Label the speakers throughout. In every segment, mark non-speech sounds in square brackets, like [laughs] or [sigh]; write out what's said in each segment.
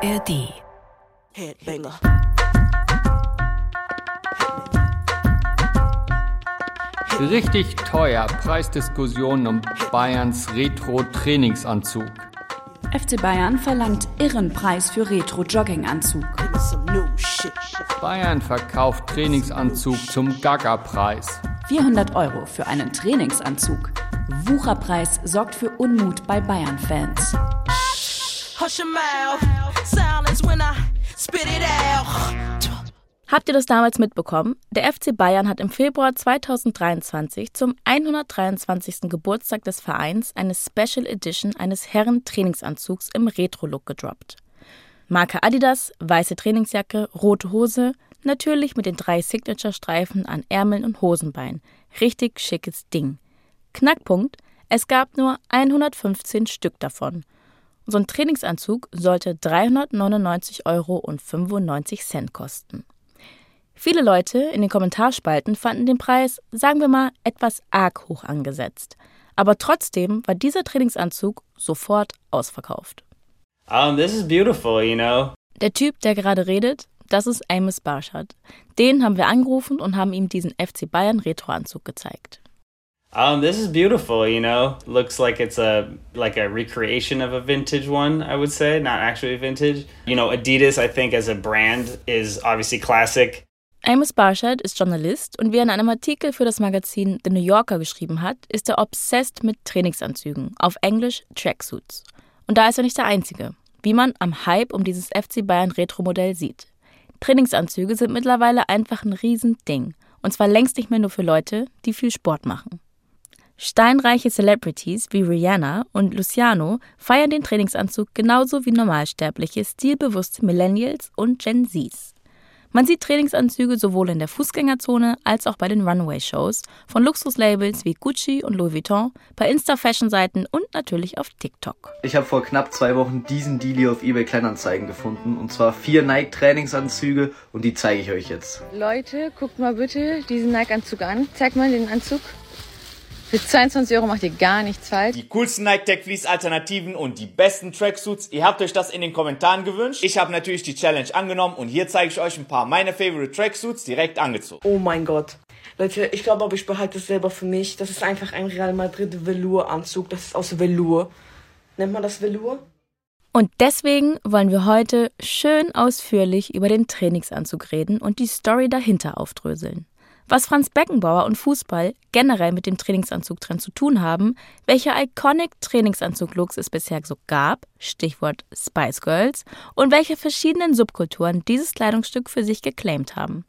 Speaker 1: ARD.
Speaker 2: Headbanger.
Speaker 3: Richtig teuer Preisdiskussionen um Bayerns Retro-Trainingsanzug.
Speaker 1: FC Bayern verlangt irren Preis für Retro-Jogginganzug.
Speaker 3: Bayern verkauft Trainingsanzug zum Gaga-Preis.
Speaker 1: 400 Euro für einen Trainingsanzug. Wucherpreis sorgt für Unmut bei Bayern-Fans.
Speaker 2: Hush your mouth.
Speaker 4: Habt ihr das damals mitbekommen? Der FC Bayern hat im Februar 2023 zum 123. Geburtstag des Vereins eine Special Edition eines Herren-Trainingsanzugs im Retro-Look gedroppt. Marke Adidas, weiße Trainingsjacke, rote Hose, natürlich mit den drei Signature-Streifen an Ärmeln und Hosenbein. Richtig schickes Ding. Knackpunkt, es gab nur 115 Stück davon. So ein Trainingsanzug sollte 399,95 Euro kosten. Viele Leute in den Kommentarspalten fanden den Preis, sagen wir mal, etwas arg hoch angesetzt. Aber trotzdem war dieser Trainingsanzug sofort ausverkauft.
Speaker 5: Um, this is beautiful, you know.
Speaker 4: Der Typ, der gerade redet, das ist Amos Barshad. Den haben wir angerufen und haben ihm diesen FC Bayern Retroanzug gezeigt.
Speaker 5: Um, this is beautiful, you know. Looks like it's a like a recreation of a vintage one, I would say, not actually vintage. You know, Adidas, I think, as a brand, is obviously classic.
Speaker 4: Amos Barshad ist Journalist und wie er in einem Artikel für das Magazin The New Yorker geschrieben hat, ist er obsessed mit Trainingsanzügen, auf Englisch Tracksuits. Und da ist er nicht der Einzige, wie man am Hype um dieses FC Bayern Retro-Modell sieht. Trainingsanzüge sind mittlerweile einfach ein Riesending. Und zwar längst nicht mehr nur für Leute, die viel Sport machen. Steinreiche Celebrities wie Rihanna und Luciano feiern den Trainingsanzug genauso wie normalsterbliche, stilbewusste Millennials und Gen Zs. Man sieht Trainingsanzüge sowohl in der Fußgängerzone als auch bei den Runway-Shows von Luxuslabels wie Gucci und Louis Vuitton, bei Insta-Fashion-Seiten und natürlich auf TikTok.
Speaker 6: Ich habe vor knapp zwei Wochen diesen Deal hier auf eBay Kleinanzeigen gefunden. Und zwar vier Nike Trainingsanzüge und die zeige ich euch jetzt.
Speaker 7: Leute, guckt mal bitte diesen Nike-Anzug an. Zeig mal den Anzug. Für 22 Euro macht ihr gar nichts falsch.
Speaker 8: Die coolsten Nike Tech Fleece Alternativen und die besten Tracksuits. Ihr habt euch das in den Kommentaren gewünscht. Ich habe natürlich die Challenge angenommen und hier zeige ich euch ein paar meiner Favorite Tracksuits direkt angezogen.
Speaker 9: Oh mein Gott. Leute, ich glaube aber, ich behalte es selber für mich. Das ist einfach ein Real Madrid Velour-Anzug. Das ist aus Velour. Nennt man das Velour?
Speaker 4: Und deswegen wollen wir heute schön ausführlich über den Trainingsanzug reden und die Story dahinter aufdröseln. Was Franz Beckenbauer und Fußball generell mit dem Trainingsanzugtrend zu tun haben, welche iconic Trainingsanzug-Looks es bisher so gab, Stichwort Spice Girls, und welche verschiedenen Subkulturen dieses Kleidungsstück für sich geclaimt haben.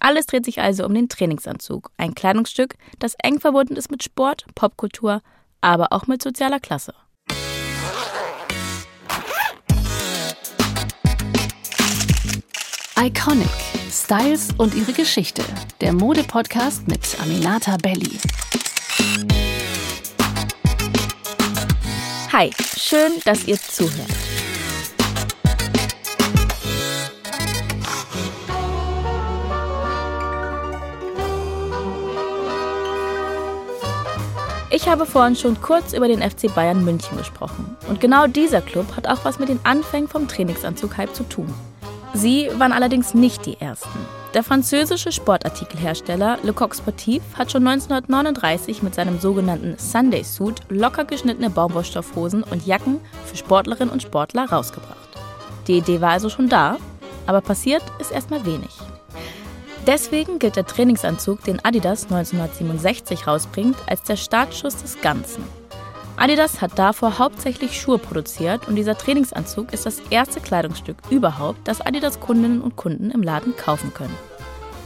Speaker 4: Alles dreht sich also um den Trainingsanzug, ein Kleidungsstück, das eng verbunden ist mit Sport, Popkultur, aber auch mit sozialer Klasse.
Speaker 1: Iconic. Styles und ihre Geschichte. Der Mode-Podcast mit Aminata Belli.
Speaker 4: Hi, schön, dass ihr zuhört. Ich habe vorhin schon kurz über den FC Bayern München gesprochen. Und genau dieser Club hat auch was mit den Anfängen vom Trainingsanzug-Hype zu tun. Sie waren allerdings nicht die ersten. Der französische Sportartikelhersteller Le Coq Sportif hat schon 1939 mit seinem sogenannten Sunday Suit locker geschnittene Baumwollstoffhosen und Jacken für Sportlerinnen und Sportler rausgebracht. Die Idee war also schon da, aber passiert ist erstmal wenig. Deswegen gilt der Trainingsanzug, den Adidas 1967 rausbringt, als der Startschuss des Ganzen. Adidas hat davor hauptsächlich Schuhe produziert und dieser Trainingsanzug ist das erste Kleidungsstück überhaupt, das Adidas Kundinnen und Kunden im Laden kaufen können.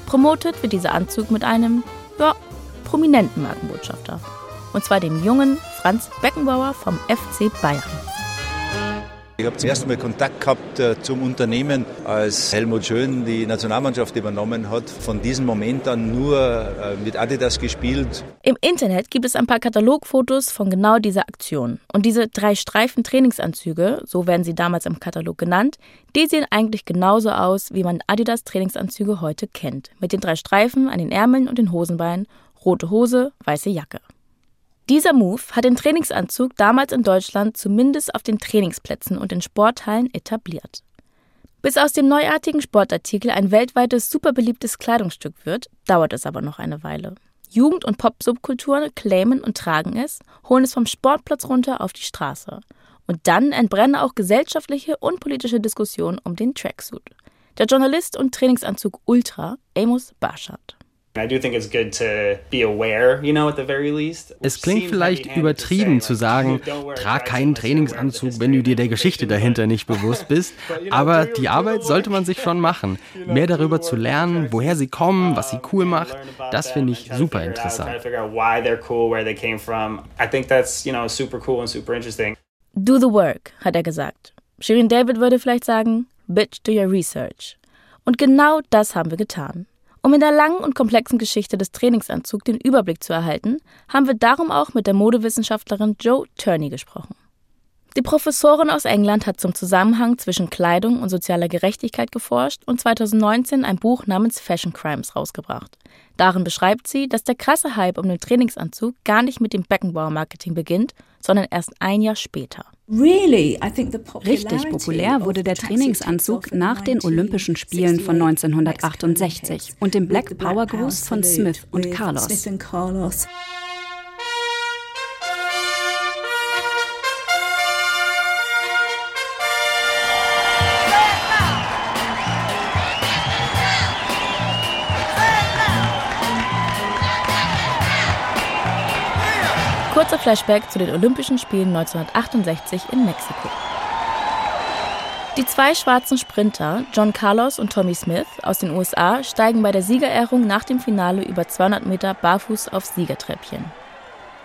Speaker 4: Promotet wird dieser Anzug mit einem, ja, prominenten Markenbotschafter. Und zwar dem jungen Franz Beckenbauer vom FC Bayern.
Speaker 10: Ich habe zum ersten Mal Kontakt gehabt äh, zum Unternehmen, als Helmut Schön die Nationalmannschaft übernommen hat. Von diesem Moment an nur äh, mit Adidas gespielt.
Speaker 4: Im Internet gibt es ein paar Katalogfotos von genau dieser Aktion. Und diese drei Streifen Trainingsanzüge, so werden sie damals im Katalog genannt, die sehen eigentlich genauso aus, wie man Adidas Trainingsanzüge heute kennt. Mit den drei Streifen an den Ärmeln und den Hosenbeinen, rote Hose, weiße Jacke. Dieser Move hat den Trainingsanzug damals in Deutschland zumindest auf den Trainingsplätzen und in Sporthallen etabliert. Bis aus dem neuartigen Sportartikel ein weltweites super beliebtes Kleidungsstück wird, dauert es aber noch eine Weile. Jugend- und Pop-Subkulturen claimen und tragen es, holen es vom Sportplatz runter auf die Straße. Und dann entbrennen auch gesellschaftliche und politische Diskussionen um den Tracksuit. Der Journalist und Trainingsanzug Ultra, Amos Barshad.
Speaker 11: Es klingt vielleicht übertrieben zu sagen, trag keinen Trainingsanzug, wenn du dir der Geschichte dahinter nicht bewusst [laughs] bist, aber die Arbeit sollte man sich schon machen. Mehr darüber zu lernen, woher sie kommen, was sie cool macht, das finde ich super interessant.
Speaker 4: Do the work, hat er gesagt. Shirin David würde vielleicht sagen, bitch do your research. Und genau das haben wir getan. Um in der langen und komplexen Geschichte des Trainingsanzugs den Überblick zu erhalten, haben wir darum auch mit der Modewissenschaftlerin Joe Turney gesprochen. Die Professorin aus England hat zum Zusammenhang zwischen Kleidung und sozialer Gerechtigkeit geforscht und 2019 ein Buch namens Fashion Crimes rausgebracht. Darin beschreibt sie, dass der krasse Hype um den Trainingsanzug gar nicht mit dem Beckenbauer-Marketing beginnt, sondern erst ein Jahr später.
Speaker 12: Richtig populär wurde der Trainingsanzug nach den Olympischen Spielen von 1968 und dem Black Power Gruß von Smith und Carlos.
Speaker 4: Kurzer Flashback zu den Olympischen Spielen 1968 in Mexiko. Die zwei schwarzen Sprinter, John Carlos und Tommy Smith aus den USA, steigen bei der Siegerehrung nach dem Finale über 200 Meter barfuß aufs Siegertreppchen.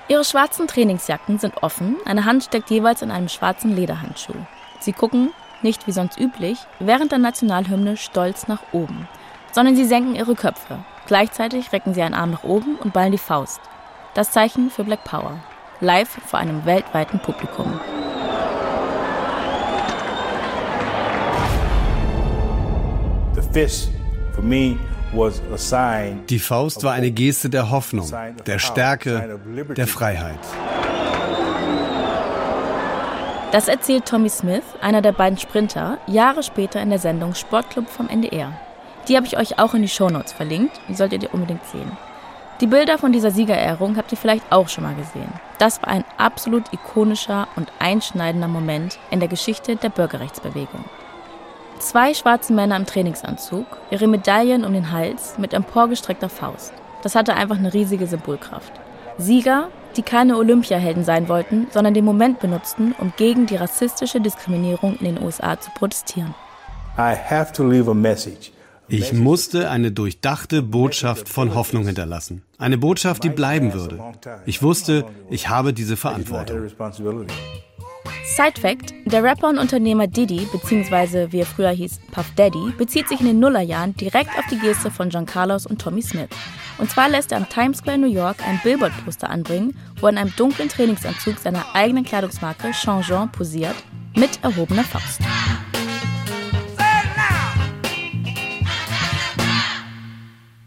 Speaker 4: Ihre schwarzen Trainingsjacken sind offen, eine Hand steckt jeweils in einem schwarzen Lederhandschuh. Sie gucken, nicht wie sonst üblich, während der Nationalhymne stolz nach oben, sondern sie senken ihre Köpfe. Gleichzeitig recken sie einen Arm nach oben und ballen die Faust. Das Zeichen für Black Power. Live vor einem weltweiten Publikum.
Speaker 13: Die Faust war eine Geste der Hoffnung, der Stärke, der Freiheit.
Speaker 4: Das erzählt Tommy Smith, einer der beiden Sprinter, Jahre später in der Sendung Sportclub vom NDR. Die habe ich euch auch in die Shownotes verlinkt, die solltet ihr unbedingt sehen. Die Bilder von dieser Siegerehrung habt ihr vielleicht auch schon mal gesehen. Das war ein absolut ikonischer und einschneidender Moment in der Geschichte der Bürgerrechtsbewegung. Zwei schwarze Männer im Trainingsanzug, ihre Medaillen um den Hals mit emporgestreckter Faust. Das hatte einfach eine riesige Symbolkraft. Sieger, die keine Olympiahelden sein wollten, sondern den Moment benutzten, um gegen die rassistische Diskriminierung in den USA zu protestieren.
Speaker 13: I have to leave a message ich musste eine durchdachte Botschaft von Hoffnung hinterlassen. Eine Botschaft, die bleiben würde. Ich wusste, ich habe diese Verantwortung.
Speaker 4: Side Fact: Der Rapper und Unternehmer Diddy, beziehungsweise wie er früher hieß, Puff Daddy, bezieht sich in den Nullerjahren direkt auf die Geste von John Carlos und Tommy Smith. Und zwar lässt er am Times Square New York ein Billboard-Poster anbringen, wo er in einem dunklen Trainingsanzug seiner eigenen Kleidungsmarke Changeant posiert, mit erhobener Faust.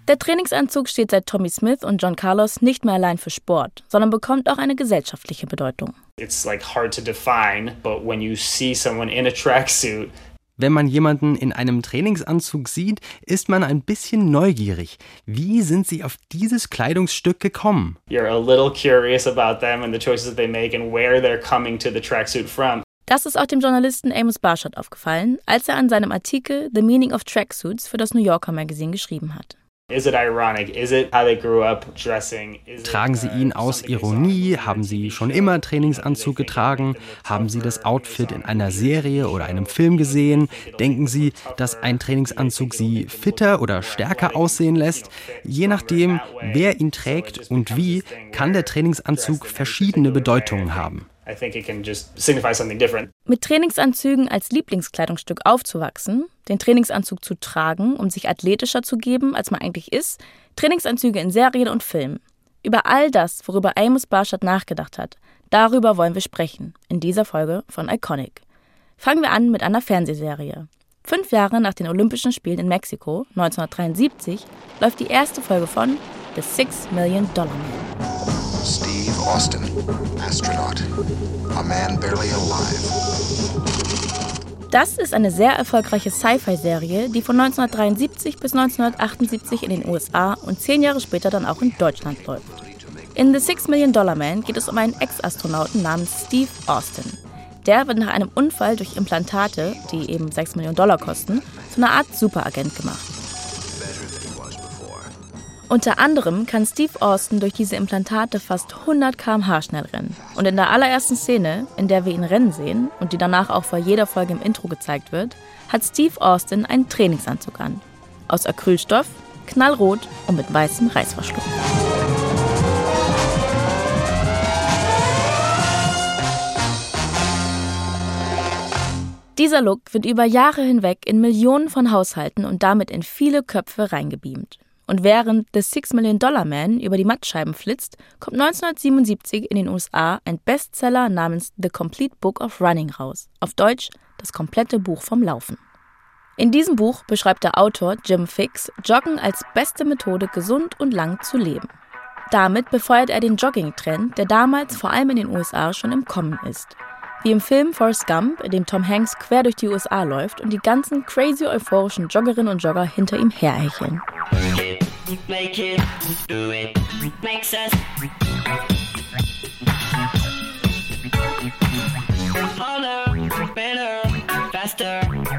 Speaker 4: Der Trainingsanzug steht seit Tommy Smith und John Carlos nicht mehr allein für Sport, sondern bekommt auch eine gesellschaftliche Bedeutung.
Speaker 5: It's like hard to define, but when you see someone in a tracksuit,
Speaker 11: wenn man jemanden in einem Trainingsanzug sieht, ist man ein bisschen neugierig. Wie sind sie auf dieses Kleidungsstück gekommen?
Speaker 5: You're a little curious about them and the choices that they make and where they're coming to the tracksuit from.
Speaker 4: Das ist auch dem Journalisten Amos Barshot aufgefallen, als er an seinem Artikel The Meaning of Tracksuits für das New Yorker Magazine geschrieben hat.
Speaker 11: Tragen Sie ihn aus Ironie? Haben Sie schon immer Trainingsanzug getragen? Haben Sie das Outfit in einer Serie oder einem Film gesehen? Denken Sie, dass ein Trainingsanzug Sie fitter oder stärker aussehen lässt? Je nachdem, wer ihn trägt und wie, kann der Trainingsanzug verschiedene Bedeutungen haben.
Speaker 4: Mit Trainingsanzügen als Lieblingskleidungsstück aufzuwachsen, den Trainingsanzug zu tragen, um sich athletischer zu geben, als man eigentlich ist, Trainingsanzüge in Serien und Filmen. Über all das, worüber Amos Barshad nachgedacht hat, darüber wollen wir sprechen in dieser Folge von Iconic. Fangen wir an mit einer Fernsehserie. Fünf Jahre nach den Olympischen Spielen in Mexiko, 1973, läuft die erste Folge von The Six Million Dollar Man. Austin, astronaut, a man barely alive. Das ist eine sehr erfolgreiche Sci-Fi-Serie, die von 1973 bis 1978 in den USA und zehn Jahre später dann auch in Deutschland läuft. In The Six Million Dollar Man geht es um einen Ex-Astronauten namens Steve Austin. Der wird nach einem Unfall durch Implantate, die eben 6 Millionen Dollar kosten, zu einer Art Superagent gemacht. Unter anderem kann Steve Austin durch diese Implantate fast 100 km/h schnell rennen. Und in der allerersten Szene, in der wir ihn rennen sehen und die danach auch vor jeder Folge im Intro gezeigt wird, hat Steve Austin einen Trainingsanzug an. Aus Acrylstoff, knallrot und mit weißem Reißverschluss. Dieser Look wird über Jahre hinweg in Millionen von Haushalten und damit in viele Köpfe reingebeamt. Und während The Six Million Dollar Man über die Mattscheiben flitzt, kommt 1977 in den USA ein Bestseller namens The Complete Book of Running raus. Auf Deutsch das komplette Buch vom Laufen. In diesem Buch beschreibt der Autor Jim Fix Joggen als beste Methode, gesund und lang zu leben. Damit befeuert er den Jogging-Trend, der damals vor allem in den USA schon im Kommen ist. Wie im Film Forrest Gump, in dem Tom Hanks quer durch die USA läuft und die ganzen crazy euphorischen Joggerinnen und Jogger hinter ihm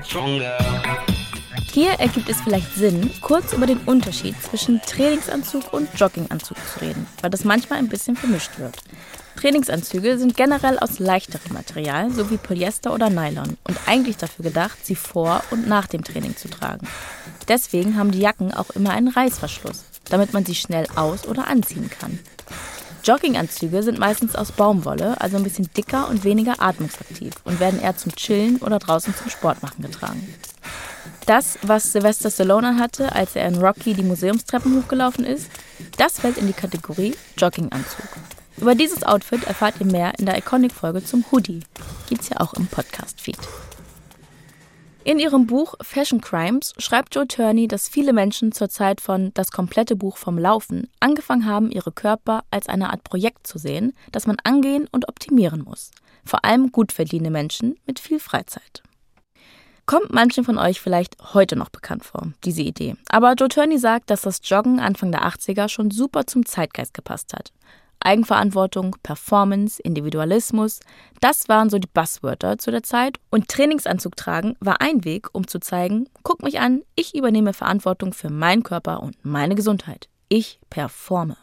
Speaker 4: stronger. Hier ergibt es vielleicht Sinn, kurz über den Unterschied zwischen Trainingsanzug und Jogginganzug zu reden, weil das manchmal ein bisschen vermischt wird. Trainingsanzüge sind generell aus leichterem Material, so wie Polyester oder Nylon, und eigentlich dafür gedacht, sie vor und nach dem Training zu tragen. Deswegen haben die Jacken auch immer einen Reißverschluss, damit man sie schnell aus- oder anziehen kann. Jogginganzüge sind meistens aus Baumwolle, also ein bisschen dicker und weniger atmungsaktiv und werden eher zum Chillen oder draußen zum Sportmachen getragen. Das, was Sylvester Stallone hatte, als er in Rocky die Museumstreppen hochgelaufen ist, das fällt in die Kategorie Jogginganzug. Über dieses Outfit erfahrt ihr mehr in der Iconic-Folge zum Hoodie. Gibt's ja auch im Podcast-Feed. In ihrem Buch Fashion Crimes schreibt Joe Turney, dass viele Menschen zur Zeit von Das komplette Buch vom Laufen angefangen haben, ihre Körper als eine Art Projekt zu sehen, das man angehen und optimieren muss. Vor allem gut verdienende Menschen mit viel Freizeit. Kommt manchen von euch vielleicht heute noch bekannt vor, diese Idee. Aber Joe Turney sagt, dass das Joggen Anfang der 80er schon super zum Zeitgeist gepasst hat. Eigenverantwortung, Performance, Individualismus, das waren so die Buzzwörter zu der Zeit. Und Trainingsanzug tragen war ein Weg, um zu zeigen, guck mich an, ich übernehme Verantwortung für meinen Körper und meine Gesundheit. Ich performe.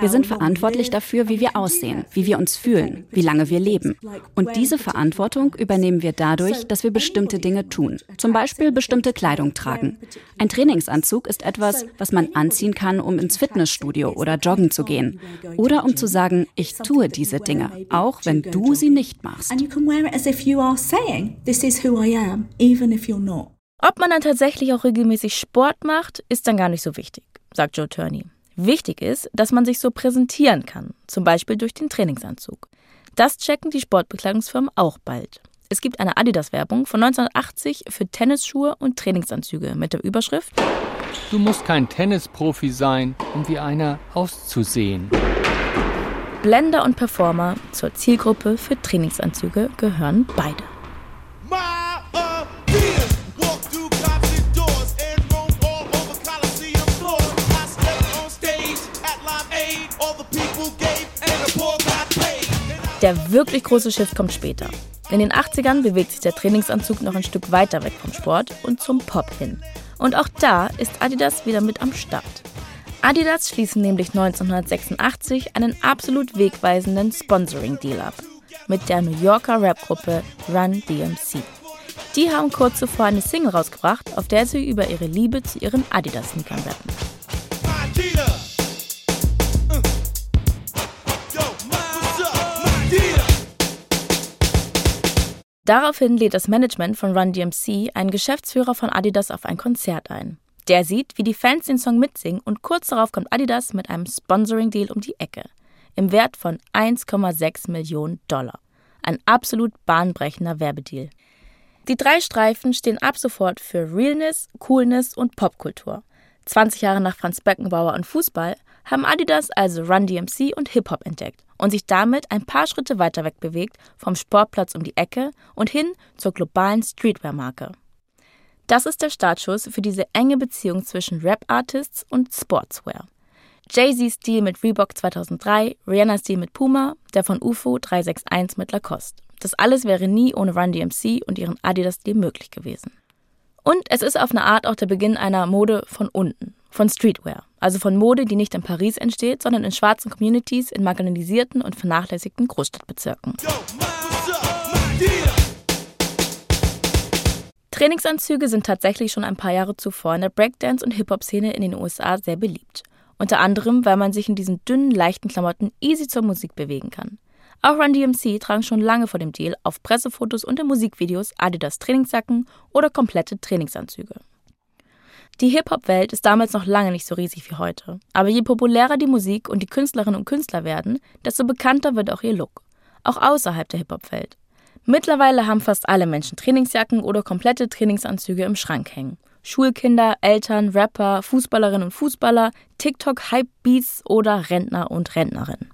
Speaker 12: Wir sind verantwortlich dafür, wie wir aussehen, wie wir uns fühlen, wie lange wir leben. Und diese Verantwortung übernehmen wir dadurch, dass wir bestimmte Dinge tun. Zum Beispiel bestimmte Kleidung tragen. Ein Trainingsanzug ist etwas, was man anziehen kann, um ins Fitnessstudio oder joggen zu gehen. Oder um zu sagen, ich tue diese Dinge, auch wenn du sie nicht machst.
Speaker 4: Ob man dann tatsächlich auch regelmäßig Sport macht, ist dann gar nicht so wichtig, sagt Joe Turney. Wichtig ist, dass man sich so präsentieren kann, zum Beispiel durch den Trainingsanzug. Das checken die Sportbekleidungsfirmen auch bald. Es gibt eine Adidas-Werbung von 1980 für Tennisschuhe und Trainingsanzüge mit der Überschrift
Speaker 3: Du musst kein Tennisprofi sein, um wie einer auszusehen.
Speaker 4: Blender und Performer zur Zielgruppe für Trainingsanzüge gehören beide. Der wirklich große Shift kommt später. In den 80ern bewegt sich der Trainingsanzug noch ein Stück weiter weg vom Sport und zum Pop hin. Und auch da ist Adidas wieder mit am Start. Adidas schließen nämlich 1986 einen absolut wegweisenden Sponsoring-Deal ab mit der New Yorker Rapgruppe Run DMC. Die haben kurz zuvor eine Single rausgebracht, auf der sie über ihre Liebe zu ihren Adidas-Sneakern rappen. Daraufhin lädt das Management von Run DMC einen Geschäftsführer von Adidas auf ein Konzert ein. Der sieht, wie die Fans den Song mitsingen und kurz darauf kommt Adidas mit einem Sponsoring-Deal um die Ecke. Im Wert von 1,6 Millionen Dollar. Ein absolut bahnbrechender Werbedeal. Die drei Streifen stehen ab sofort für Realness, Coolness und Popkultur. 20 Jahre nach Franz Beckenbauer und Fußball haben Adidas also Run DMC und Hip-Hop entdeckt und sich damit ein paar Schritte weiter weg bewegt vom Sportplatz um die Ecke und hin zur globalen Streetwear-Marke. Das ist der Startschuss für diese enge Beziehung zwischen Rap-Artists und Sportswear. Jay-Z's Deal mit Reebok 2003, Rihannas Deal mit Puma, der von UFO 361 mit Lacoste. Das alles wäre nie ohne Run DMC und ihren Adidas-Deal möglich gewesen. Und es ist auf eine Art auch der Beginn einer Mode von unten, von Streetwear, also von Mode, die nicht in Paris entsteht, sondern in schwarzen Communities in marginalisierten und vernachlässigten Großstadtbezirken. Trainingsanzüge sind tatsächlich schon ein paar Jahre zuvor in der Breakdance- und Hip-Hop-Szene in den USA sehr beliebt. Unter anderem, weil man sich in diesen dünnen, leichten Klamotten easy zur Musik bewegen kann. Auch Run DMC tragen schon lange vor dem Deal auf Pressefotos und in Musikvideos Adidas Trainingsjacken oder komplette Trainingsanzüge. Die Hip-Hop-Welt ist damals noch lange nicht so riesig wie heute. Aber je populärer die Musik und die Künstlerinnen und Künstler werden, desto bekannter wird auch ihr Look. Auch außerhalb der Hip-Hop-Welt. Mittlerweile haben fast alle Menschen Trainingsjacken oder komplette Trainingsanzüge im Schrank hängen. Schulkinder, Eltern, Rapper, Fußballerinnen und Fußballer, TikTok-Hype-Beats oder Rentner und Rentnerinnen.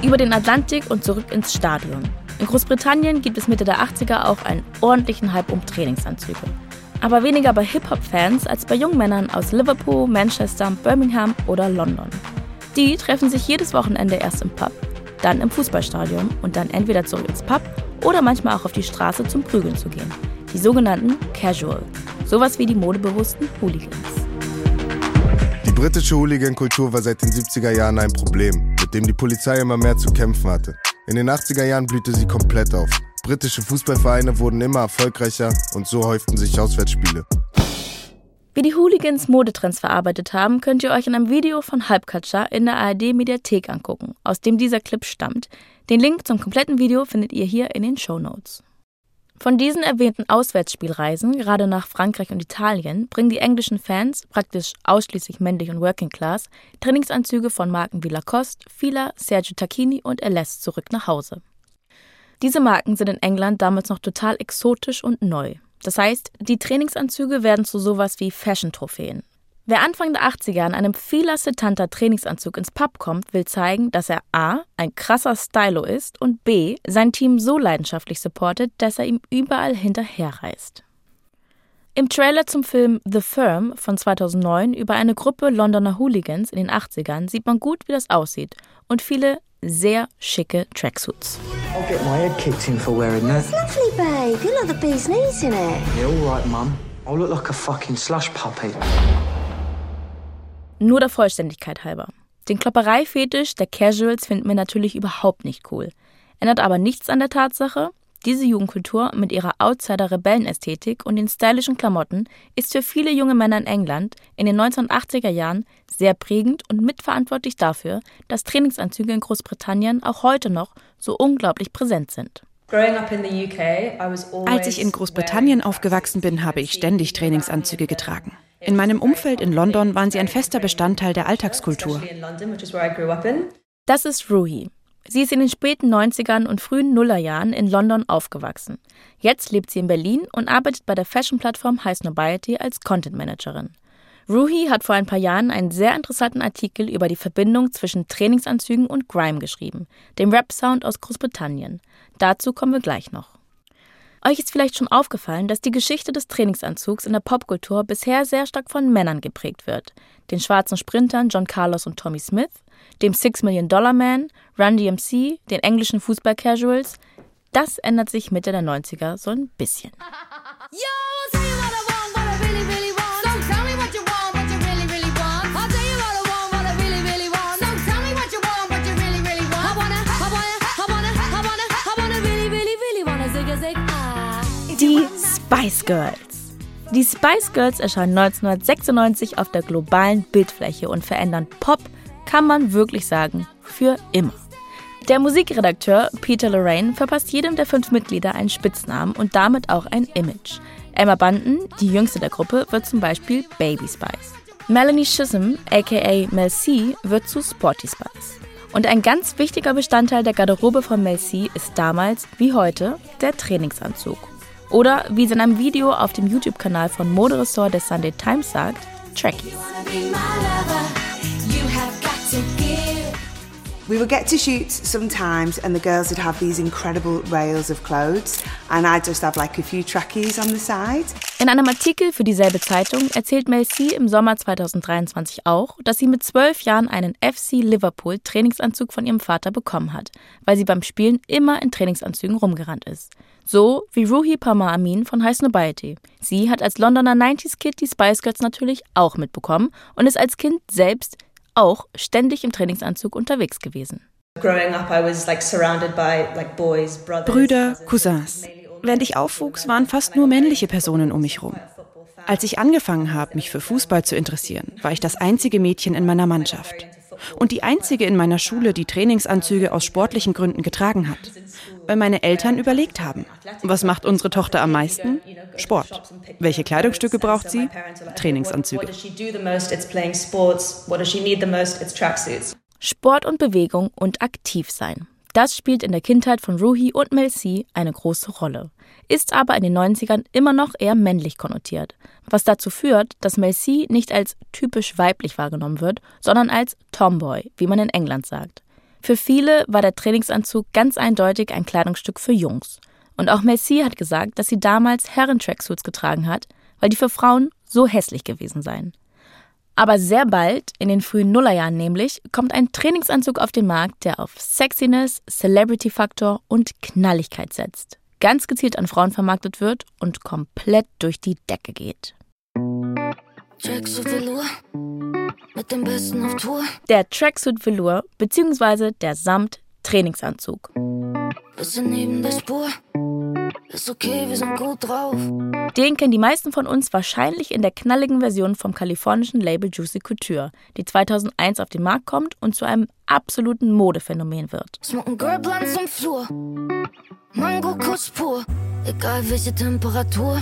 Speaker 4: Über den Atlantik und zurück ins Stadion. In Großbritannien gibt es Mitte der 80er auch einen ordentlichen Hype um Trainingsanzüge. Aber weniger bei Hip-Hop-Fans als bei jungen Männern aus Liverpool, Manchester, Birmingham oder London. Die treffen sich jedes Wochenende erst im Pub, dann im Fußballstadion und dann entweder zurück ins Pub oder manchmal auch auf die Straße zum Prügeln zu gehen. Die sogenannten Casual. Sowas wie die modebewussten Hooligans.
Speaker 14: Die britische Hooligan-Kultur war seit den 70er Jahren ein Problem, mit dem die Polizei immer mehr zu kämpfen hatte. In den 80er Jahren blühte sie komplett auf. Britische Fußballvereine wurden immer erfolgreicher und so häuften sich Auswärtsspiele.
Speaker 4: Wie die Hooligans Modetrends verarbeitet haben, könnt ihr euch in einem Video von Halbkatscher in der ARD Mediathek angucken, aus dem dieser Clip stammt. Den Link zum kompletten Video findet ihr hier in den Show Notes. Von diesen erwähnten Auswärtsspielreisen, gerade nach Frankreich und Italien, bringen die englischen Fans, praktisch ausschließlich männlich und Working Class, Trainingsanzüge von Marken wie Lacoste, Fila, Sergio Tacchini und LS zurück nach Hause. Diese Marken sind in England damals noch total exotisch und neu. Das heißt, die Trainingsanzüge werden zu sowas wie Fashion-Trophäen. Wer Anfang der 80er in einem Fila Setanta Trainingsanzug ins Pub kommt, will zeigen, dass er A. ein krasser Stylo ist und B. sein Team so leidenschaftlich supportet, dass er ihm überall hinterherreist. Im Trailer zum Film The Firm von 2009 über eine Gruppe Londoner Hooligans in den 80ern sieht man gut, wie das aussieht und viele sehr schicke Tracksuits.
Speaker 15: I'll get my head kicked in for wearing that.
Speaker 16: It's lovely, babe. You look the bee's knees in it.
Speaker 15: Yeah, all right, Mum. I'll look like a fucking slush puppy.
Speaker 4: Nur der Vollständigkeit halber. Den Kloppereifetisch der Casuals finden wir natürlich überhaupt nicht cool. Ändert aber nichts an der Tatsache, diese Jugendkultur mit ihrer Outsider-Rebellenästhetik und den stylischen Klamotten ist für viele junge Männer in England in den 1980er Jahren sehr prägend und mitverantwortlich dafür, dass Trainingsanzüge in Großbritannien auch heute noch so unglaublich präsent sind.
Speaker 17: Als ich in Großbritannien aufgewachsen bin, habe ich ständig Trainingsanzüge getragen. In meinem Umfeld in London waren sie ein fester Bestandteil der Alltagskultur.
Speaker 4: Das ist Ruhi. Sie ist in den späten 90ern und frühen Nullerjahren in London aufgewachsen. Jetzt lebt sie in Berlin und arbeitet bei der Fashion-Plattform High Snobiety als Content Managerin. Ruhi hat vor ein paar Jahren einen sehr interessanten Artikel über die Verbindung zwischen Trainingsanzügen und Grime geschrieben, dem Rap-Sound aus Großbritannien. Dazu kommen wir gleich noch. Euch ist vielleicht schon aufgefallen, dass die Geschichte des Trainingsanzugs in der Popkultur bisher sehr stark von Männern geprägt wird. Den schwarzen Sprintern John Carlos und Tommy Smith, dem Six Million Dollar Man, Run DMC, den englischen Fußball-Casuals. Das ändert sich Mitte der 90er so ein bisschen. Die Spice Girls. Die Spice Girls erscheinen 1996 auf der globalen Bildfläche und verändern Pop, kann man wirklich sagen, für immer. Der Musikredakteur Peter Lorraine verpasst jedem der fünf Mitglieder einen Spitznamen und damit auch ein Image. Emma Bunton, die jüngste der Gruppe, wird zum Beispiel Baby Spice. Melanie Chisholm, aka Mel C, wird zu Sporty Spice. Und ein ganz wichtiger Bestandteil der Garderobe von Mel C ist damals, wie heute, der Trainingsanzug. Oder wie sie in einem Video auf dem YouTube-Kanal von Moderessort des Sunday Times sagt, Trekkies.
Speaker 18: We would get to shoot sometimes, and the girls would have these incredible rails of clothes, and I'd just have like a few trackies on the side.
Speaker 4: In einem Artikel für dieselbe Zeitung erzählt Mel C im Sommer 2023 auch, dass sie mit zwölf Jahren einen FC Liverpool Trainingsanzug von ihrem Vater bekommen hat, weil sie beim Spielen immer in Trainingsanzügen rumgerannt ist. So wie Ruhi Parma Amin von High Snobiety. Sie hat als Londoner 90s Kid die Spice Girls natürlich auch mitbekommen und ist als Kind selbst auch ständig im Trainingsanzug unterwegs gewesen.
Speaker 17: Brüder, Cousins. Während ich aufwuchs, waren fast nur männliche Personen um mich herum. Als ich angefangen habe, mich für Fußball zu interessieren, war ich das einzige Mädchen in meiner Mannschaft. Und die einzige in meiner Schule, die Trainingsanzüge aus sportlichen Gründen getragen hat weil meine Eltern überlegt haben, was macht unsere Tochter am meisten? Sport. Welche Kleidungsstücke braucht sie? Trainingsanzüge.
Speaker 4: Sport und Bewegung und aktiv sein. Das spielt in der Kindheit von Ruhi und Mel C eine große Rolle, ist aber in den 90ern immer noch eher männlich konnotiert, was dazu führt, dass Mel C nicht als typisch weiblich wahrgenommen wird, sondern als Tomboy, wie man in England sagt. Für viele war der Trainingsanzug ganz eindeutig ein Kleidungsstück für Jungs. Und auch Messi hat gesagt, dass sie damals Herren-Tracksuits getragen hat, weil die für Frauen so hässlich gewesen seien. Aber sehr bald, in den frühen Nullerjahren nämlich, kommt ein Trainingsanzug auf den Markt, der auf Sexiness, Celebrity-Faktor und Knalligkeit setzt. Ganz gezielt an Frauen vermarktet wird und komplett durch die Decke geht. Tracksuit Velour mit dem Besten auf Tour. Der Tracksuit Velour bzw. der Samt Trainingsanzug. Bisschen neben der Spur. Ist okay, wir sind gut drauf. Den kennen die meisten von uns wahrscheinlich in der knalligen Version vom kalifornischen Label Juicy Couture, die 2001 auf den Markt kommt und zu einem absoluten Modephänomen wird. Smoken Girl Blunts im Flur. Mango Kuss pur. Egal welche Temperatur.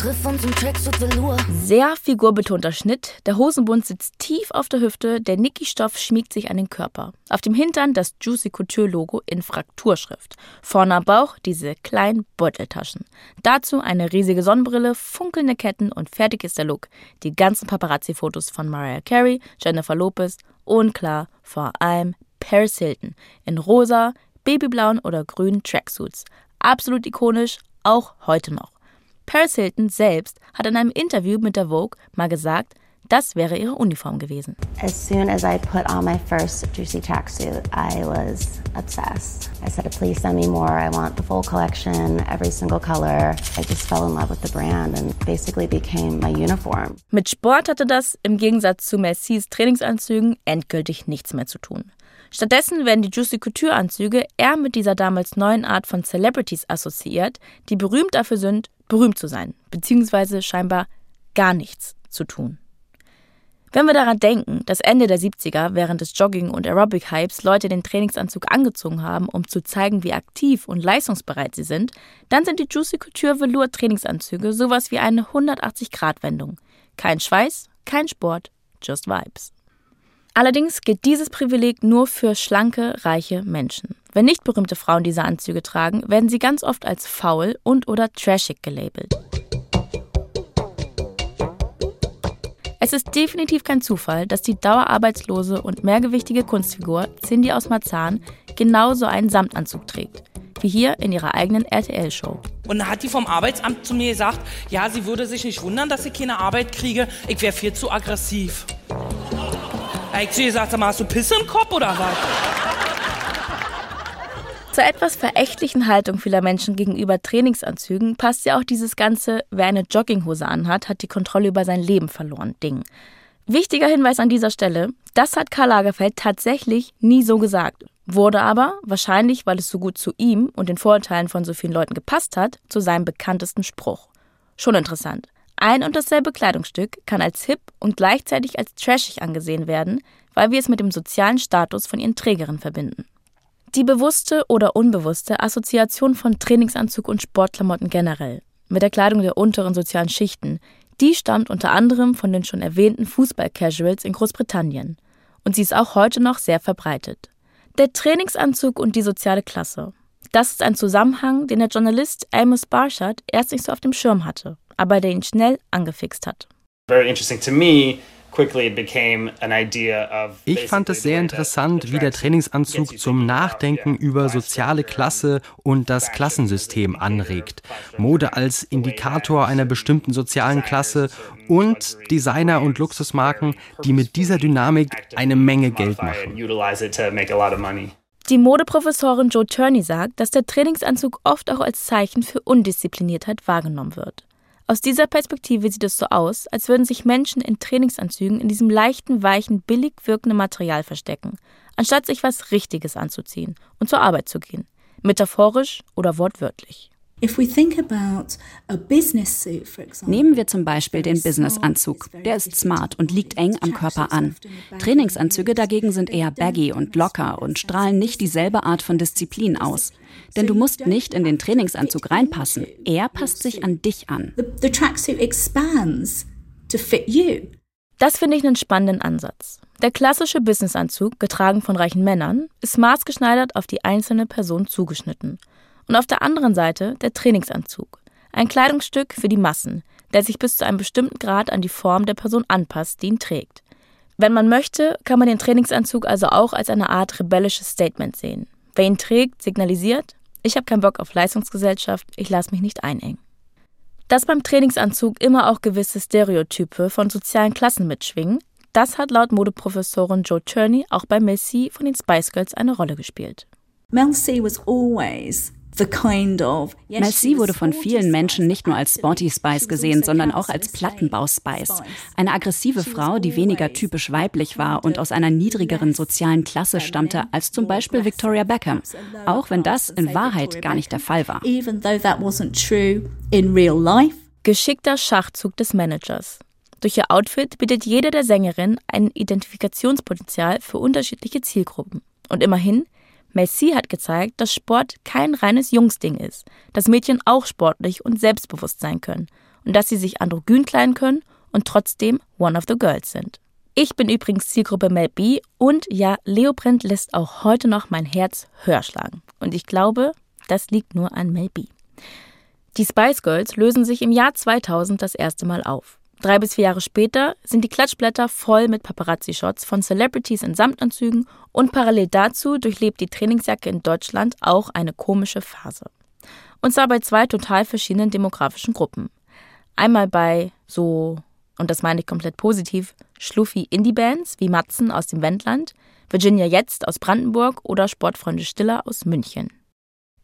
Speaker 4: Triff uns im Tracksuit Velour. Sehr figurbetonter Schnitt. Der Hosenbund sitzt tief auf der Hüfte, der Niki-Stoff schmiegt sich an den Körper. Auf dem Hintern das Juicy Couture-Logo in Frakturschrift. Vorne am Bauch diese kleinen Beuteltaschen. Dazu eine riesige Sonnenbrille, funkelnde Ketten und fertig ist der Look. Die ganzen Paparazzi-Fotos von Mariah Carey, Jennifer Lopez und klar, vor allem Paris Hilton in rosa, babyblauen oder grünen Tracksuits. Absolut ikonisch, auch heute noch. Paris Hilton selbst hat in einem Interview mit der Vogue mal gesagt, das wäre ihre Uniform gewesen.
Speaker 19: As soon as I put on my first juicy tracksuit, I was obsessed. I said, please send me more. I want the full collection, every single color. I just fell in love with the brand and basically became my uniform.
Speaker 4: Mit Sport hatte das im Gegensatz zu Mercis Trainingsanzügen endgültig nichts mehr zu tun. Stattdessen werden die Juicy Couture Anzüge eher mit dieser damals neuen Art von Celebrities assoziiert, die berühmt dafür sind, berühmt zu sein, beziehungsweise scheinbar gar nichts zu tun. Wenn wir daran denken, dass Ende der 70er während des Jogging- und Aerobic-Hypes Leute den Trainingsanzug angezogen haben, um zu zeigen, wie aktiv und leistungsbereit sie sind, dann sind die Juicy Couture Velour Trainingsanzüge sowas wie eine 180-Grad-Wendung. Kein Schweiß, kein Sport, just Vibes. Allerdings gilt dieses Privileg nur für schlanke, reiche Menschen. Wenn nicht berühmte Frauen diese Anzüge tragen, werden sie ganz oft als faul und oder trashig gelabelt. Es ist definitiv kein Zufall, dass die dauerarbeitslose und mehrgewichtige Kunstfigur Cindy aus Marzahn genauso einen Samtanzug trägt, wie hier in ihrer eigenen RTL-Show.
Speaker 20: Und dann hat die vom Arbeitsamt zu mir gesagt, ja, sie würde sich nicht wundern, dass ich keine Arbeit kriege, ich wäre viel zu aggressiv. Da ich zu ihr gesagt, hast du Pisse im Kopf oder was?
Speaker 4: Zur etwas verächtlichen Haltung vieler Menschen gegenüber Trainingsanzügen passt ja auch dieses ganze, wer eine Jogginghose anhat, hat die Kontrolle über sein Leben verloren Ding. Wichtiger Hinweis an dieser Stelle, das hat Karl Lagerfeld tatsächlich nie so gesagt, wurde aber, wahrscheinlich weil es so gut zu ihm und den Vorurteilen von so vielen Leuten gepasst hat, zu seinem bekanntesten Spruch. Schon interessant. Ein und dasselbe Kleidungsstück kann als hip und gleichzeitig als trashig angesehen werden, weil wir es mit dem sozialen Status von ihren Trägerinnen verbinden. Die bewusste oder unbewusste Assoziation von Trainingsanzug und Sportklamotten generell mit der Kleidung der unteren sozialen Schichten, die stammt unter anderem von den schon erwähnten Fußball-Casuals in Großbritannien. Und sie ist auch heute noch sehr verbreitet. Der Trainingsanzug und die soziale Klasse. Das ist ein Zusammenhang, den der Journalist Amos Barshad erst nicht so auf dem Schirm hatte, aber der ihn schnell angefixt hat.
Speaker 5: Very interesting to me
Speaker 11: ich fand es sehr interessant, wie der Trainingsanzug zum Nachdenken über soziale Klasse und das Klassensystem anregt. Mode als Indikator einer bestimmten sozialen Klasse und Designer und Luxusmarken, die mit dieser Dynamik eine Menge Geld machen.
Speaker 4: Die Modeprofessorin Joe Turney sagt, dass der Trainingsanzug oft auch als Zeichen für Undiszipliniertheit wahrgenommen wird. Aus dieser Perspektive sieht es so aus, als würden sich Menschen in Trainingsanzügen in diesem leichten, weichen, billig wirkenden Material verstecken, anstatt sich was Richtiges anzuziehen und zur Arbeit zu gehen, metaphorisch oder wortwörtlich.
Speaker 12: Nehmen wir zum Beispiel den Businessanzug. Der ist smart und liegt eng am Körper an. Trainingsanzüge dagegen sind eher baggy und locker und strahlen nicht dieselbe Art von Disziplin aus. Denn du musst nicht in den Trainingsanzug reinpassen. Er passt sich an dich an.
Speaker 4: Das finde ich einen spannenden Ansatz. Der klassische Businessanzug, getragen von reichen Männern, ist maßgeschneidert auf die einzelne Person zugeschnitten. Und auf der anderen Seite der Trainingsanzug, ein Kleidungsstück für die Massen, der sich bis zu einem bestimmten Grad an die Form der Person anpasst, die ihn trägt. Wenn man möchte, kann man den Trainingsanzug also auch als eine Art rebellisches Statement sehen. Wer ihn trägt, signalisiert, ich habe keinen Bock auf Leistungsgesellschaft, ich lasse mich nicht einengen. Dass beim Trainingsanzug immer auch gewisse Stereotype von sozialen Klassen mitschwingen, das hat laut Modeprofessorin Joe Turney auch bei Mel von den Spice Girls eine Rolle gespielt.
Speaker 12: Mel C was always Mel C wurde von vielen Menschen nicht nur als Sporty Spice gesehen, sondern auch als Plattenbau-Spice. Eine aggressive Frau, die weniger typisch weiblich war und aus einer niedrigeren sozialen Klasse stammte als zum Beispiel Victoria Beckham. Auch wenn das in Wahrheit gar nicht der Fall war.
Speaker 4: Geschickter Schachzug des Managers. Durch ihr Outfit bietet jede der Sängerinnen ein Identifikationspotenzial für unterschiedliche Zielgruppen. Und immerhin, Messi hat gezeigt, dass Sport kein reines Jungsding ist, dass Mädchen auch sportlich und selbstbewusst sein können und dass sie sich androgyn kleiden können und trotzdem one of the girls sind. Ich bin übrigens Zielgruppe Mel B und ja, Leoprint lässt auch heute noch mein Herz höher schlagen. Und ich glaube, das liegt nur an Mel B. Die Spice Girls lösen sich im Jahr 2000 das erste Mal auf. Drei bis vier Jahre später sind die Klatschblätter voll mit Paparazzi-Shots von Celebrities in Samtanzügen und parallel dazu durchlebt die Trainingsjacke in Deutschland auch eine komische Phase. Und zwar bei zwei total verschiedenen demografischen Gruppen. Einmal bei so, und das meine ich komplett positiv, schluffi Indie-Bands wie Matzen aus dem Wendland, Virginia Jetzt aus Brandenburg oder Sportfreunde Stiller aus München.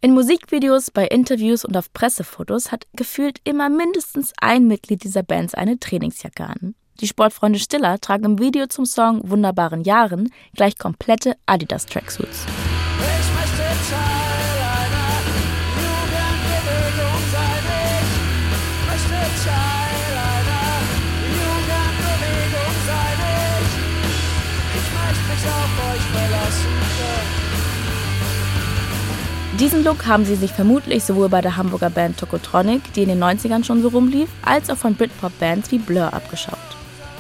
Speaker 4: In Musikvideos, bei Interviews und auf Pressefotos hat gefühlt immer mindestens ein Mitglied dieser Bands eine Trainingsjacke an. Die Sportfreunde Stiller tragen im Video zum Song Wunderbaren Jahren gleich komplette Adidas Diesen Look haben sie sich vermutlich sowohl bei der Hamburger Band Tokotronic, die in den 90ern schon so rumlief, als auch von Britpop-Bands wie Blur abgeschaut.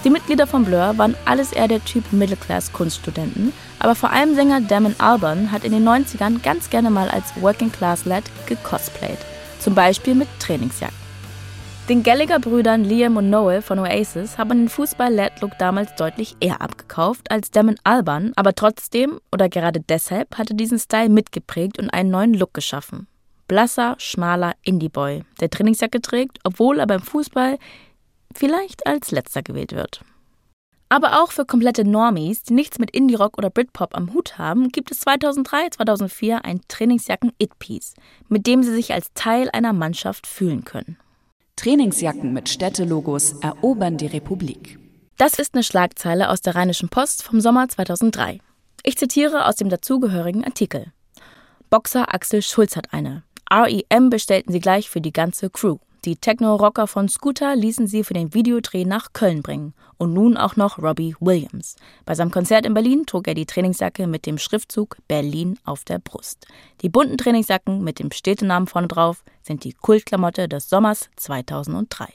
Speaker 4: Die Mitglieder von Blur waren alles eher der Typ Middle-Class-Kunststudenten, aber vor allem Sänger Damon Albarn hat in den 90ern ganz gerne mal als Working-Class-Lad gecosplayt, zum Beispiel mit Trainingsjacken. Den Gallagher-Brüdern Liam und Noel von Oasis haben den Fußball-Lad-Look damals deutlich eher abgekauft als Damon Alban, aber trotzdem oder gerade deshalb hat er diesen Style mitgeprägt und einen neuen Look geschaffen. Blasser, schmaler Indie-Boy, der Trainingsjacke trägt, obwohl er beim Fußball vielleicht als letzter gewählt wird. Aber auch für komplette Normies, die nichts mit Indie-Rock oder Britpop am Hut haben, gibt es 2003, 2004 ein Trainingsjacken-It-Piece, mit dem sie sich als Teil einer Mannschaft fühlen können.
Speaker 12: Trainingsjacken mit Städtelogos erobern die Republik.
Speaker 4: Das ist eine Schlagzeile aus der Rheinischen Post vom Sommer 2003. Ich zitiere aus dem dazugehörigen Artikel. Boxer Axel Schulz hat eine. REM bestellten sie gleich für die ganze Crew. Die Techno-Rocker von Scooter ließen sie für den Videodreh nach Köln bringen. Und nun auch noch Robbie Williams. Bei seinem Konzert in Berlin trug er die Trainingsjacke mit dem Schriftzug Berlin auf der Brust. Die bunten Trainingsjacken mit dem Städtenamen vorne drauf sind die Kultklamotte des Sommers 2003.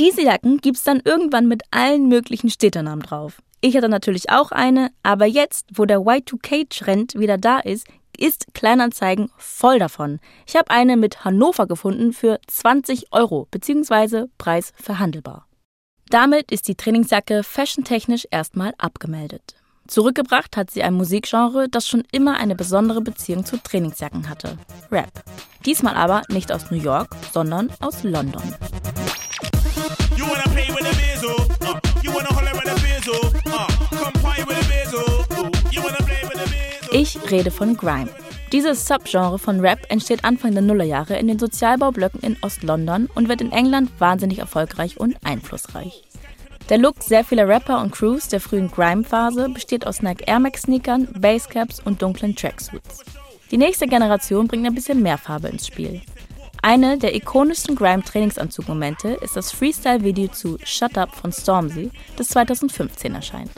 Speaker 4: Diese Jacken gibt's dann irgendwann mit allen möglichen Städtenamen drauf. Ich hatte natürlich auch eine, aber jetzt, wo der Y2K-Trend wieder da ist, ist Kleinanzeigen voll davon. Ich habe eine mit Hannover gefunden für 20 Euro bzw. Preis verhandelbar. Damit ist die Trainingsjacke fashiontechnisch erstmal abgemeldet. Zurückgebracht hat sie ein Musikgenre, das schon immer eine besondere Beziehung zu Trainingsjacken hatte. Rap. Diesmal aber nicht aus New York, sondern aus London. Ich rede von Grime. Dieses Subgenre von Rap entsteht Anfang der Nullerjahre in den Sozialbaublöcken in Ost-London und wird in England wahnsinnig erfolgreich und einflussreich. Der Look sehr vieler Rapper und Crews der frühen Grime-Phase besteht aus Nike Air Max-Sneakern, Basecaps und dunklen Tracksuits. Die nächste Generation bringt ein bisschen mehr Farbe ins Spiel. Eine der ikonischsten Grime-Trainingsanzug-Momente ist das Freestyle-Video zu Shut Up von Stormzy, das 2015 erscheint.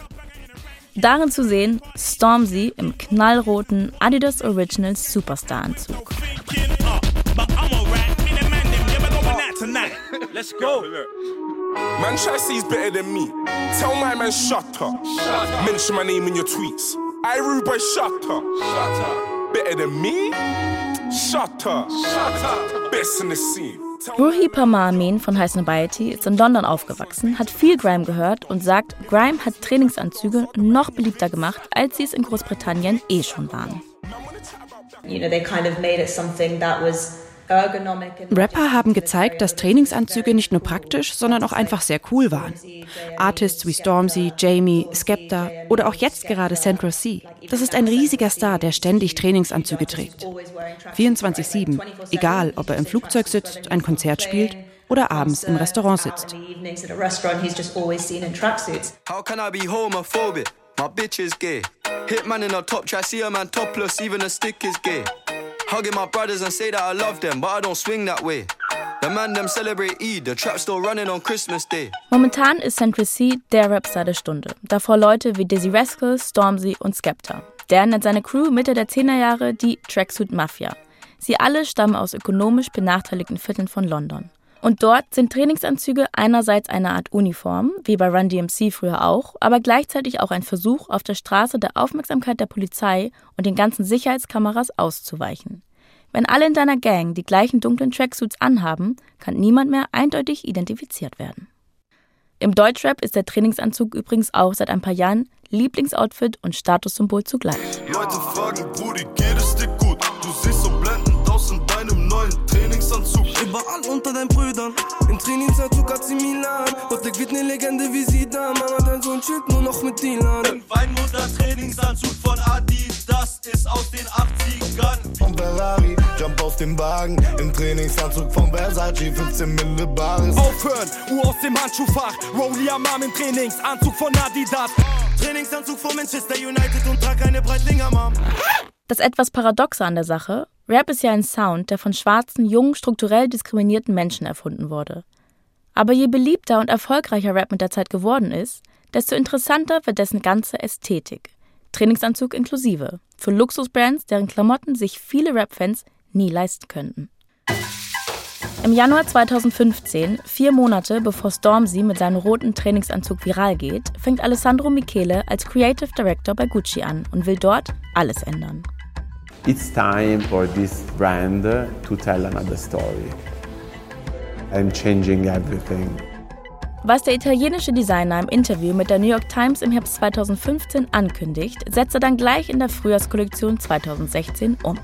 Speaker 4: Darin zu sehen Stormzy im knallroten Adidas Originals Superstar-Anzug.
Speaker 21: Let's go. Man he's better than me. Tell my man shut up. Mention my name in your tweets. I rude boy shut up. Shut up. Better than me? Shut up. Shut up.
Speaker 4: Ruhi Parmamin von High Snobiety ist in London aufgewachsen, hat viel Grime gehört und sagt, Grime hat Trainingsanzüge noch beliebter gemacht, als sie es in Großbritannien eh schon waren.
Speaker 22: You know, they kind of made it something that was
Speaker 17: Rapper haben gezeigt, dass Trainingsanzüge nicht nur praktisch, sondern auch einfach sehr cool waren. Artists wie Stormzy, Jamie, Skepta oder auch jetzt gerade Central C. Das ist ein riesiger Star, der ständig Trainingsanzüge trägt. 24-7, egal ob er im Flugzeug sitzt, ein Konzert spielt oder abends im Restaurant sitzt.
Speaker 23: How Hugging my brothers and say that I love them, but I don't swing that way. The man them celebrate Eid, the trap still running on Christmas Day.
Speaker 4: Momentan ist Central C der Rapstar der Stunde. Davor Leute wie Dizzy Rascal, Stormzy und Skepta. Der nennt seine Crew Mitte der 10er Jahre die Tracksuit Mafia. Sie alle stammen aus ökonomisch benachteiligten Vierteln von London. Und dort sind Trainingsanzüge einerseits eine Art Uniform, wie bei Run DMC früher auch, aber gleichzeitig auch ein Versuch, auf der Straße der Aufmerksamkeit der Polizei und den ganzen Sicherheitskameras auszuweichen. Wenn alle in deiner Gang die gleichen dunklen Tracksuits anhaben, kann niemand mehr eindeutig identifiziert werden. Im Deutschrap ist der Trainingsanzug übrigens auch seit ein paar Jahren Lieblingsoutfit und Statussymbol zugleich.
Speaker 21: Leute fragen, Brudi, geht es dir gut? Du siehst so blendend aus in deinem neuen Trainingsanzug.
Speaker 24: Überall unter deinen Brüdern. Im Trainingsanzug hat sie Milan. Heute wird eine Legende wie sie da. Mama, dein Sohn chillt nur noch mit Dylan.
Speaker 21: Ein Weinmutter Trainingsanzug von Adi, das ist aus den 80ern.
Speaker 25: Von Ferrari, jump auf den Wagen. Im Trainingsanzug von Versace, 15 Mille Bares.
Speaker 24: Aufhören, Uhr aus dem Handschuhfach. Rolli am Arm im Trainingsanzug von Adidas. Trainingsanzug von Manchester United und trag eine Breitlinger Mom.
Speaker 4: Das etwas Paradoxe an der Sache, Rap ist ja ein Sound, der von schwarzen, jungen, strukturell diskriminierten Menschen erfunden wurde. Aber je beliebter und erfolgreicher Rap mit der Zeit geworden ist, desto interessanter wird dessen ganze Ästhetik. Trainingsanzug inklusive. Für Luxusbrands, deren Klamotten sich viele Rap-Fans nie leisten könnten. Im Januar 2015, vier Monate bevor Stormzy mit seinem roten Trainingsanzug viral geht, fängt Alessandro Michele als Creative Director bei Gucci an und will dort alles ändern.
Speaker 26: It's time for this brand to tell another story. I'm changing everything.
Speaker 4: Was der italienische Designer im Interview mit der New York Times im Herbst 2015 ankündigt, setzt er dann gleich in der Frühjahrskollektion 2016 um.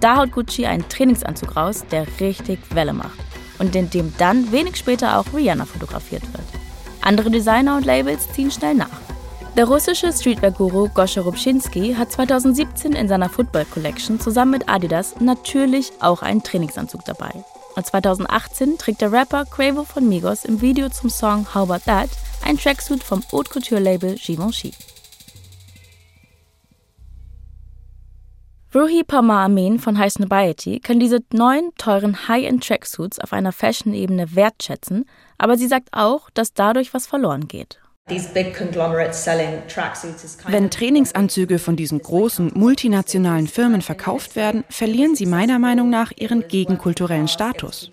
Speaker 4: Da haut Gucci einen Trainingsanzug raus, der richtig Welle macht und in dem dann wenig später auch Rihanna fotografiert wird. Andere Designer und Labels ziehen schnell nach. Der russische Streetwear-Guru Goscha Rubczynski hat 2017 in seiner Football Collection zusammen mit Adidas natürlich auch einen Trainingsanzug dabei. Und 2018 trägt der Rapper Quavo von Migos im Video zum Song How About That ein Tracksuit vom Haute Couture Label Givenchy. Ruhi Parma Amin von High Snobiety kann diese neuen, teuren High-End-Tracksuits auf einer Fashion-Ebene wertschätzen, aber sie sagt auch, dass dadurch was verloren geht.
Speaker 17: Wenn Trainingsanzüge von diesen großen multinationalen Firmen verkauft werden, verlieren sie meiner Meinung nach ihren gegenkulturellen Status.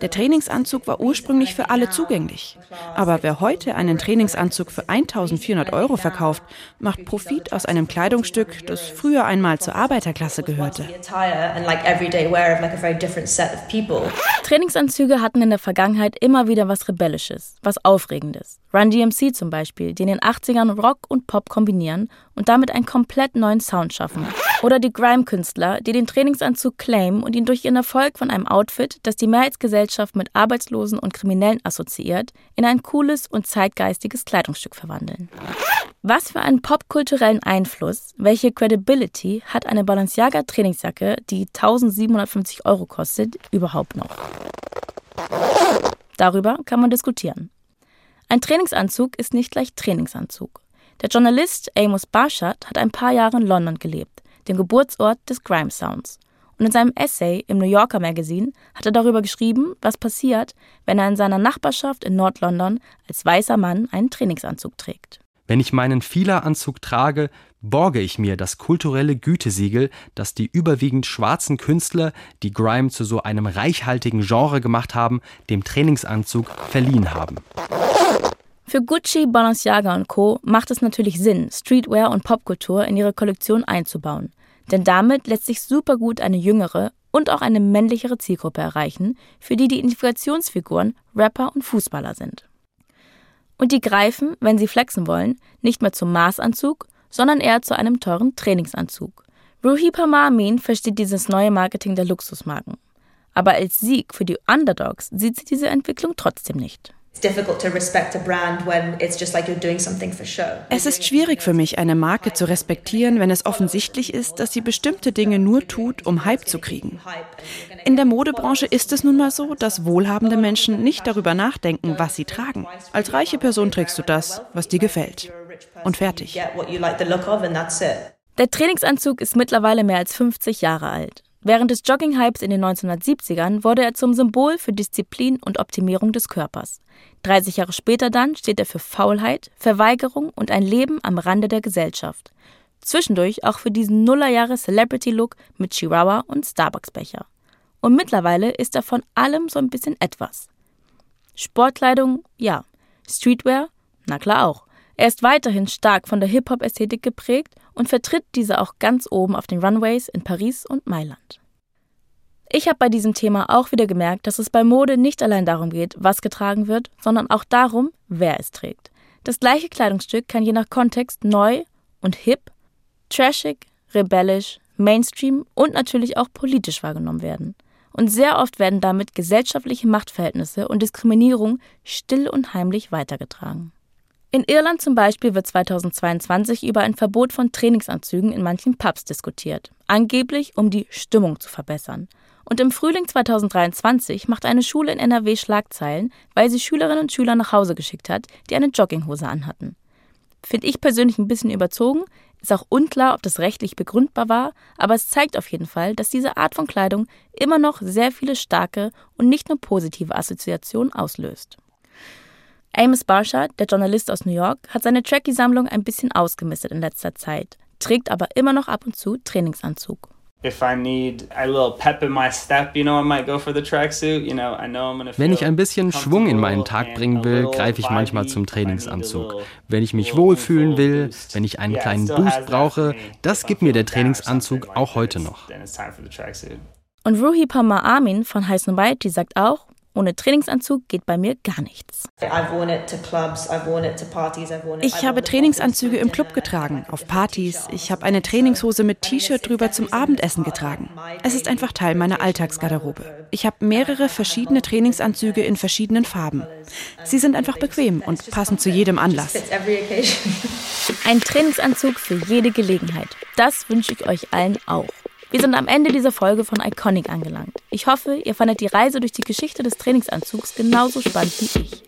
Speaker 17: Der Trainingsanzug war ursprünglich für alle zugänglich. Aber wer heute einen Trainingsanzug für 1400 Euro verkauft, macht Profit aus einem Kleidungsstück, das früher einmal zur Arbeiterklasse gehörte.
Speaker 4: Trainingsanzüge hatten in der Vergangenheit immer wieder was Rebellisches, was Aufregendes. Run DMC zum Beispiel, die in den 80ern Rock und Pop kombinieren und damit einen komplett neuen Sound schaffen. Oder die Grime-Künstler, die den Trainingsanzug claimen und ihn durch ihren Erfolg von einem Outfit, das die Mehrheitsgesellschaft mit Arbeitslosen und Kriminellen assoziiert, in ein cooles und zeitgeistiges Kleidungsstück verwandeln. Was für einen popkulturellen Einfluss, welche Credibility hat eine Balenciaga Trainingsjacke, die 1750 Euro kostet, überhaupt noch? Darüber kann man diskutieren. Ein Trainingsanzug ist nicht gleich Trainingsanzug. Der Journalist Amos Barshad hat ein paar Jahre in London gelebt dem Geburtsort des Grime Sounds. Und in seinem Essay im New Yorker Magazine hat er darüber geschrieben, was passiert, wenn er in seiner Nachbarschaft in Nord-London als weißer Mann einen Trainingsanzug trägt.
Speaker 11: Wenn ich meinen Fila-Anzug trage, borge ich mir das kulturelle Gütesiegel, das die überwiegend schwarzen Künstler, die Grime zu so einem reichhaltigen Genre gemacht haben, dem Trainingsanzug verliehen haben.
Speaker 4: Für Gucci, Balenciaga und Co. macht es natürlich Sinn, Streetwear und Popkultur in ihre Kollektion einzubauen. Denn damit lässt sich super gut eine jüngere und auch eine männlichere Zielgruppe erreichen, für die die Identifikationsfiguren Rapper und Fußballer sind. Und die greifen, wenn sie flexen wollen, nicht mehr zum Maßanzug, sondern eher zu einem teuren Trainingsanzug. Ruhi Parmar Amin versteht dieses neue Marketing der Luxusmarken. Aber als Sieg für die Underdogs sieht sie diese Entwicklung trotzdem nicht.
Speaker 17: Es ist schwierig für mich, eine Marke zu respektieren, wenn es offensichtlich ist, dass sie bestimmte Dinge nur tut, um Hype zu kriegen. In der Modebranche ist es nun mal so, dass wohlhabende Menschen nicht darüber nachdenken, was sie tragen. Als reiche Person trägst du das, was dir gefällt. Und fertig.
Speaker 4: Der Trainingsanzug ist mittlerweile mehr als 50 Jahre alt. Während des Jogging-Hypes in den 1970ern wurde er zum Symbol für Disziplin und Optimierung des Körpers. 30 Jahre später dann steht er für Faulheit, Verweigerung und ein Leben am Rande der Gesellschaft. Zwischendurch auch für diesen Nullerjahre Celebrity-Look mit Chihuahua und Starbucks-Becher. Und mittlerweile ist er von allem so ein bisschen etwas. Sportkleidung, ja. Streetwear, na klar auch. Er ist weiterhin stark von der Hip-Hop-Ästhetik geprägt und vertritt diese auch ganz oben auf den Runways in Paris und Mailand. Ich habe bei diesem Thema auch wieder gemerkt, dass es bei Mode nicht allein darum geht, was getragen wird, sondern auch darum, wer es trägt. Das gleiche Kleidungsstück kann je nach Kontext neu und hip, trashig, rebellisch, Mainstream und natürlich auch politisch wahrgenommen werden. Und sehr oft werden damit gesellschaftliche Machtverhältnisse und Diskriminierung still und heimlich weitergetragen. In Irland zum Beispiel wird 2022 über ein Verbot von Trainingsanzügen in manchen Pubs diskutiert, angeblich um die Stimmung zu verbessern. Und im Frühling 2023 macht eine Schule in NRW Schlagzeilen, weil sie Schülerinnen und Schüler nach Hause geschickt hat, die eine Jogginghose anhatten. Finde ich persönlich ein bisschen überzogen, ist auch unklar, ob das rechtlich begründbar war, aber es zeigt auf jeden Fall, dass diese Art von Kleidung immer noch sehr viele starke und nicht nur positive Assoziationen auslöst. Amos Barshad, der Journalist aus New York, hat seine Trackie-Sammlung ein bisschen ausgemistet in letzter Zeit, trägt aber immer noch ab und zu Trainingsanzug.
Speaker 11: Wenn ich ein bisschen Schwung in meinen Tag bringen will, greife ich manchmal zum Trainingsanzug. Wenn ich mich wohlfühlen will, wenn ich einen kleinen Boost brauche, das gibt mir der Trainingsanzug auch heute noch.
Speaker 4: Und Ruhi Parma Amin von High Snobiety sagt auch, ohne Trainingsanzug geht bei mir gar nichts.
Speaker 17: Ich habe Trainingsanzüge im Club getragen, auf Partys. Ich habe eine Trainingshose mit T-Shirt drüber zum Abendessen getragen. Es ist einfach Teil meiner Alltagsgarderobe. Ich habe mehrere verschiedene Trainingsanzüge in verschiedenen Farben. Sie sind einfach bequem und passen zu jedem Anlass.
Speaker 4: Ein Trainingsanzug für jede Gelegenheit. Das wünsche ich euch allen auch. Wir sind am Ende dieser Folge von Iconic angelangt. Ich hoffe, ihr fandet die Reise durch die Geschichte des Trainingsanzugs genauso spannend wie ich.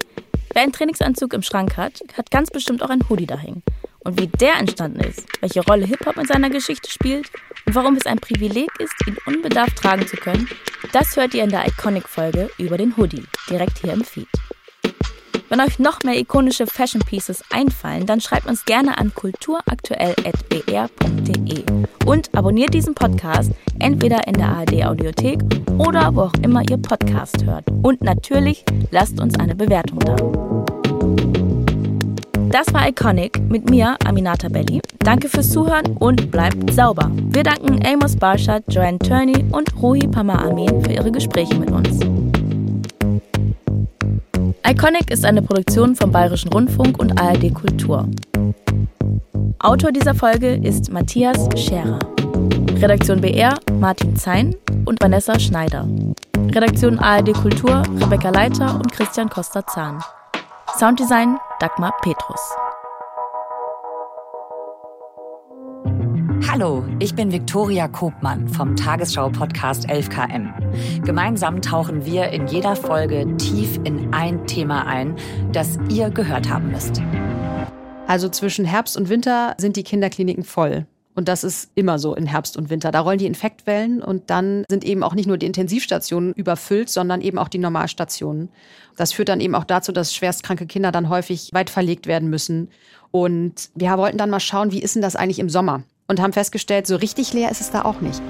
Speaker 4: Wer einen Trainingsanzug im Schrank hat, hat ganz bestimmt auch ein Hoodie da hängen. Und wie der entstanden ist, welche Rolle Hip-Hop in seiner Geschichte spielt und warum es ein Privileg ist, ihn unbedarft tragen zu können, das hört ihr in der Iconic-Folge über den Hoodie, direkt hier im Feed. Wenn euch noch mehr ikonische Fashion Pieces einfallen, dann schreibt uns gerne an kulturaktuell.br.de und abonniert diesen Podcast entweder in der ARD Audiothek oder wo auch immer ihr Podcast hört. Und natürlich lasst uns eine Bewertung da. Das war Iconic mit mir, Aminata Belli. Danke fürs Zuhören und bleibt sauber. Wir danken Amos Barshad, Joanne Turney und Ruhi Pama Amin für ihre Gespräche mit uns. Iconic ist eine Produktion vom Bayerischen Rundfunk und ARD Kultur. Autor dieser Folge ist Matthias Scherer. Redaktion BR Martin Zein und Vanessa Schneider. Redaktion ARD Kultur Rebecca Leiter und Christian Costa-Zahn. Sounddesign Dagmar Petrus.
Speaker 27: Hallo, ich bin Viktoria Kobmann vom Tagesschau-Podcast 11KM. Gemeinsam tauchen wir in jeder Folge tief in ein Thema ein, das ihr gehört haben müsst.
Speaker 28: Also zwischen Herbst und Winter sind die Kinderkliniken voll. Und das ist immer so in Herbst und Winter. Da rollen die Infektwellen und dann sind eben auch nicht nur die Intensivstationen überfüllt, sondern eben auch die Normalstationen. Das führt dann eben auch dazu, dass schwerstkranke Kinder dann häufig weit verlegt werden müssen. Und wir wollten dann mal schauen, wie ist denn das eigentlich im Sommer? Und haben festgestellt, so richtig leer ist es da auch nicht.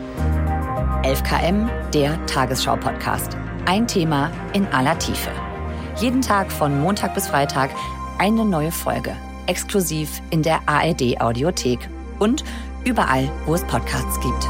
Speaker 27: 11KM, der Tagesschau-Podcast. Ein Thema in aller Tiefe. Jeden Tag von Montag bis Freitag eine neue Folge. Exklusiv in der ARD-Audiothek und überall, wo es Podcasts gibt.